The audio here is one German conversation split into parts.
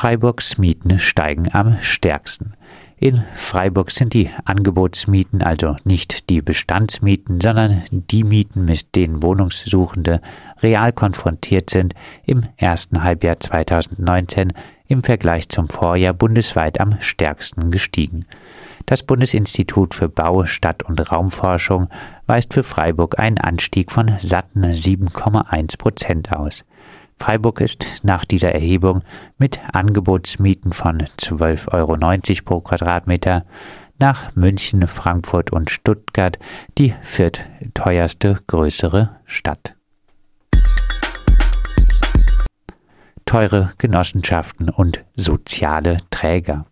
Freiburgs Mieten steigen am stärksten. In Freiburg sind die Angebotsmieten also nicht die Bestandsmieten, sondern die Mieten, mit denen Wohnungssuchende real konfrontiert sind, im ersten Halbjahr 2019 im Vergleich zum Vorjahr bundesweit am stärksten gestiegen. Das Bundesinstitut für Bau, Stadt- und Raumforschung weist für Freiburg einen Anstieg von satten 7,1 Prozent aus. Freiburg ist nach dieser Erhebung mit Angebotsmieten von 12,90 Euro pro Quadratmeter nach München, Frankfurt und Stuttgart die viertteuerste größere Stadt. Teure Genossenschaften und soziale Träger.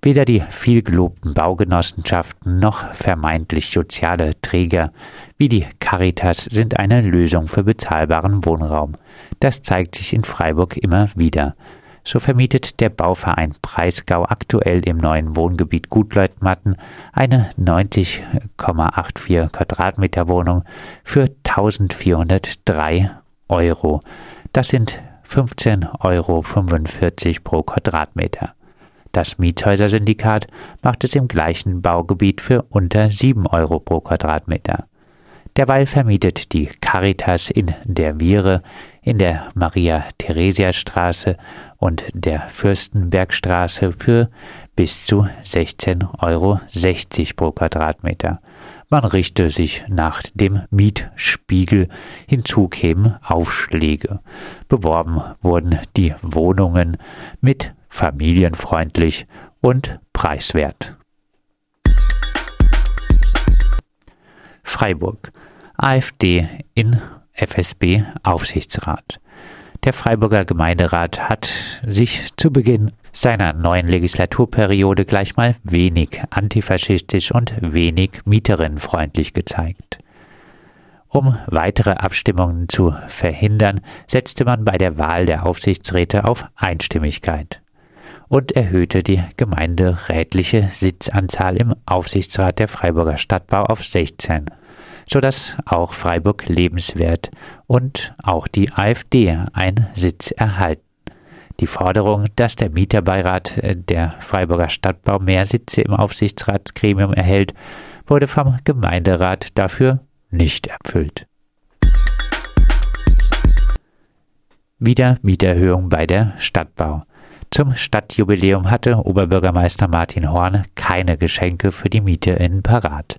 Weder die vielgelobten Baugenossenschaften noch vermeintlich soziale Träger wie die Caritas sind eine Lösung für bezahlbaren Wohnraum. Das zeigt sich in Freiburg immer wieder. So vermietet der Bauverein Preisgau aktuell im neuen Wohngebiet Gutleutmatten eine 90,84 Quadratmeter Wohnung für 1403 Euro. Das sind 15,45 Euro pro Quadratmeter. Das Miethäusersyndikat macht es im gleichen Baugebiet für unter 7 Euro pro Quadratmeter. Derweil vermietet die Caritas in der Viere, in der Maria-Theresia-Straße und der Fürstenbergstraße für bis zu 16,60 Euro pro Quadratmeter. Man richte sich nach dem Mietspiegel, hinzu kämen Aufschläge. Beworben wurden die Wohnungen mit familienfreundlich und preiswert. Freiburg. AfD in FSB Aufsichtsrat. Der Freiburger Gemeinderat hat sich zu Beginn seiner neuen Legislaturperiode gleich mal wenig antifaschistisch und wenig mieterinnenfreundlich gezeigt. Um weitere Abstimmungen zu verhindern, setzte man bei der Wahl der Aufsichtsräte auf Einstimmigkeit und erhöhte die gemeinderätliche Sitzanzahl im Aufsichtsrat der Freiburger Stadtbau auf 16, sodass auch Freiburg lebenswert und auch die AfD einen Sitz erhalten. Die Forderung, dass der Mieterbeirat der Freiburger Stadtbau mehr Sitze im Aufsichtsratsgremium erhält, wurde vom Gemeinderat dafür nicht erfüllt. Wieder Mieterhöhung bei der Stadtbau. Zum Stadtjubiläum hatte Oberbürgermeister Martin Horn keine Geschenke für die MieterInnen parat.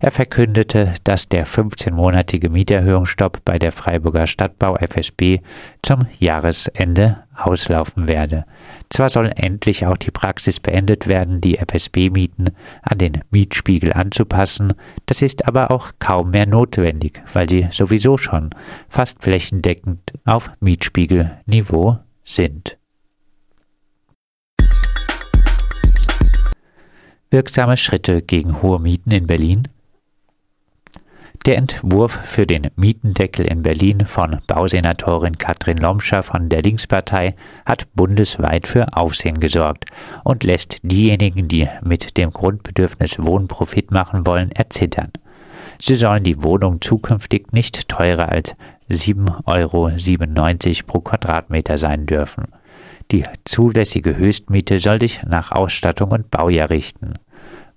Er verkündete, dass der 15-monatige Mieterhöhungsstopp bei der Freiburger Stadtbau FSB zum Jahresende auslaufen werde. Zwar soll endlich auch die Praxis beendet werden, die FSB-Mieten an den Mietspiegel anzupassen, das ist aber auch kaum mehr notwendig, weil sie sowieso schon fast flächendeckend auf Mietspiegelniveau sind. Wirksame Schritte gegen hohe Mieten in Berlin. Der Entwurf für den Mietendeckel in Berlin von Bausenatorin Katrin Lomscher von der Linkspartei hat bundesweit für Aufsehen gesorgt und lässt diejenigen, die mit dem Grundbedürfnis Wohnen Profit machen wollen, erzittern. Sie sollen die Wohnung zukünftig nicht teurer als 7,97 Euro pro Quadratmeter sein dürfen. Die zulässige Höchstmiete soll sich nach Ausstattung und Baujahr richten.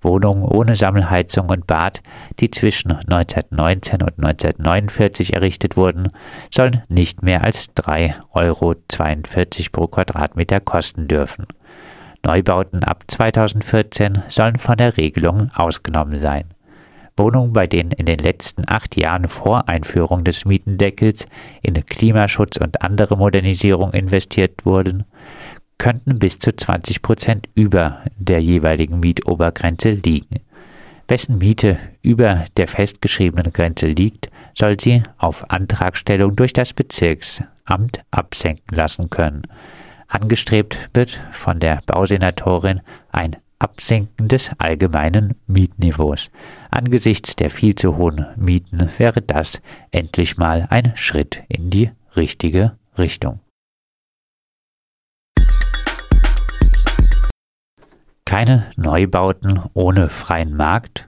Wohnungen ohne Sammelheizung und Bad, die zwischen 1919 und 1949 errichtet wurden, sollen nicht mehr als 3,42 Euro pro Quadratmeter kosten dürfen. Neubauten ab 2014 sollen von der Regelung ausgenommen sein. Wohnungen, bei denen in den letzten acht Jahren vor Einführung des Mietendeckels in Klimaschutz und andere Modernisierung investiert wurden, könnten bis zu 20 Prozent über der jeweiligen Mietobergrenze liegen. Wessen Miete über der festgeschriebenen Grenze liegt, soll sie auf Antragstellung durch das Bezirksamt absenken lassen können. Angestrebt wird von der Bausenatorin ein Absenken des allgemeinen Mietniveaus. Angesichts der viel zu hohen Mieten wäre das endlich mal ein Schritt in die richtige Richtung. Keine Neubauten ohne freien Markt?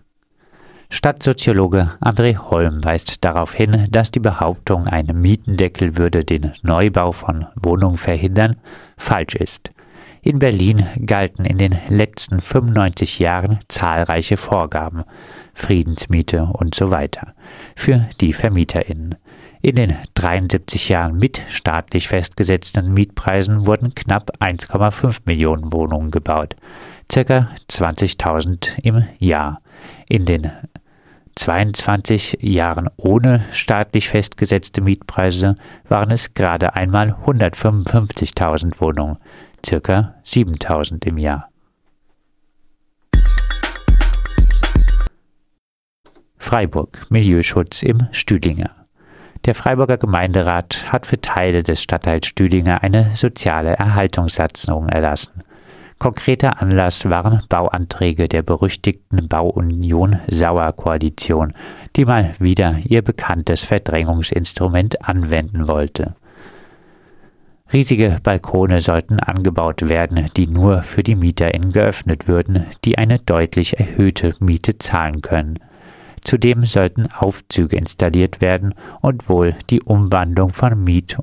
Stadtsoziologe André Holm weist darauf hin, dass die Behauptung, ein Mietendeckel würde den Neubau von Wohnungen verhindern, falsch ist. In Berlin galten in den letzten 95 Jahren zahlreiche Vorgaben, Friedensmiete und so weiter, für die VermieterInnen. In den 73 Jahren mit staatlich festgesetzten Mietpreisen wurden knapp 1,5 Millionen Wohnungen gebaut, ca. 20.000 im Jahr. In den 22 Jahren ohne staatlich festgesetzte Mietpreise waren es gerade einmal 155.000 Wohnungen, ca. 7000 im Jahr. Freiburg Milieuschutz im Stühlinger. Der Freiburger Gemeinderat hat für Teile des Stadtteils Stühlinger eine soziale Erhaltungssatzung erlassen. Konkreter Anlass waren Bauanträge der berüchtigten Bauunion Sauer-Koalition, die mal wieder ihr bekanntes Verdrängungsinstrument anwenden wollte. Riesige Balkone sollten angebaut werden, die nur für die MieterInnen geöffnet würden, die eine deutlich erhöhte Miete zahlen können. Zudem sollten Aufzüge installiert werden und wohl die Umwandlung von Miet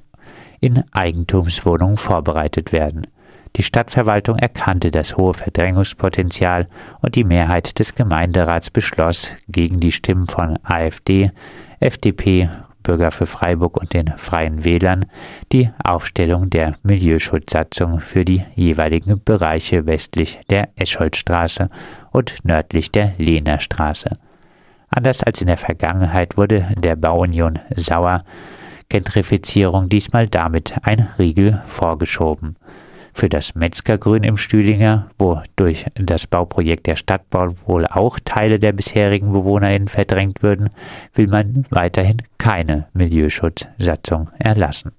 in Eigentumswohnungen vorbereitet werden. Die Stadtverwaltung erkannte das hohe Verdrängungspotenzial und die Mehrheit des Gemeinderats beschloss gegen die Stimmen von AfD, FDP Bürger für Freiburg und den Freien Wählern die Aufstellung der Milieuschutzsatzung für die jeweiligen Bereiche westlich der Escholtstraße und nördlich der Lehner Straße. Anders als in der Vergangenheit wurde der Bauunion Sauer Gentrifizierung diesmal damit ein Riegel vorgeschoben für das Metzgergrün im Stühlinger, wo durch das Bauprojekt der Stadtbau wohl auch Teile der bisherigen BewohnerInnen verdrängt würden, will man weiterhin keine Milieuschutzsatzung erlassen.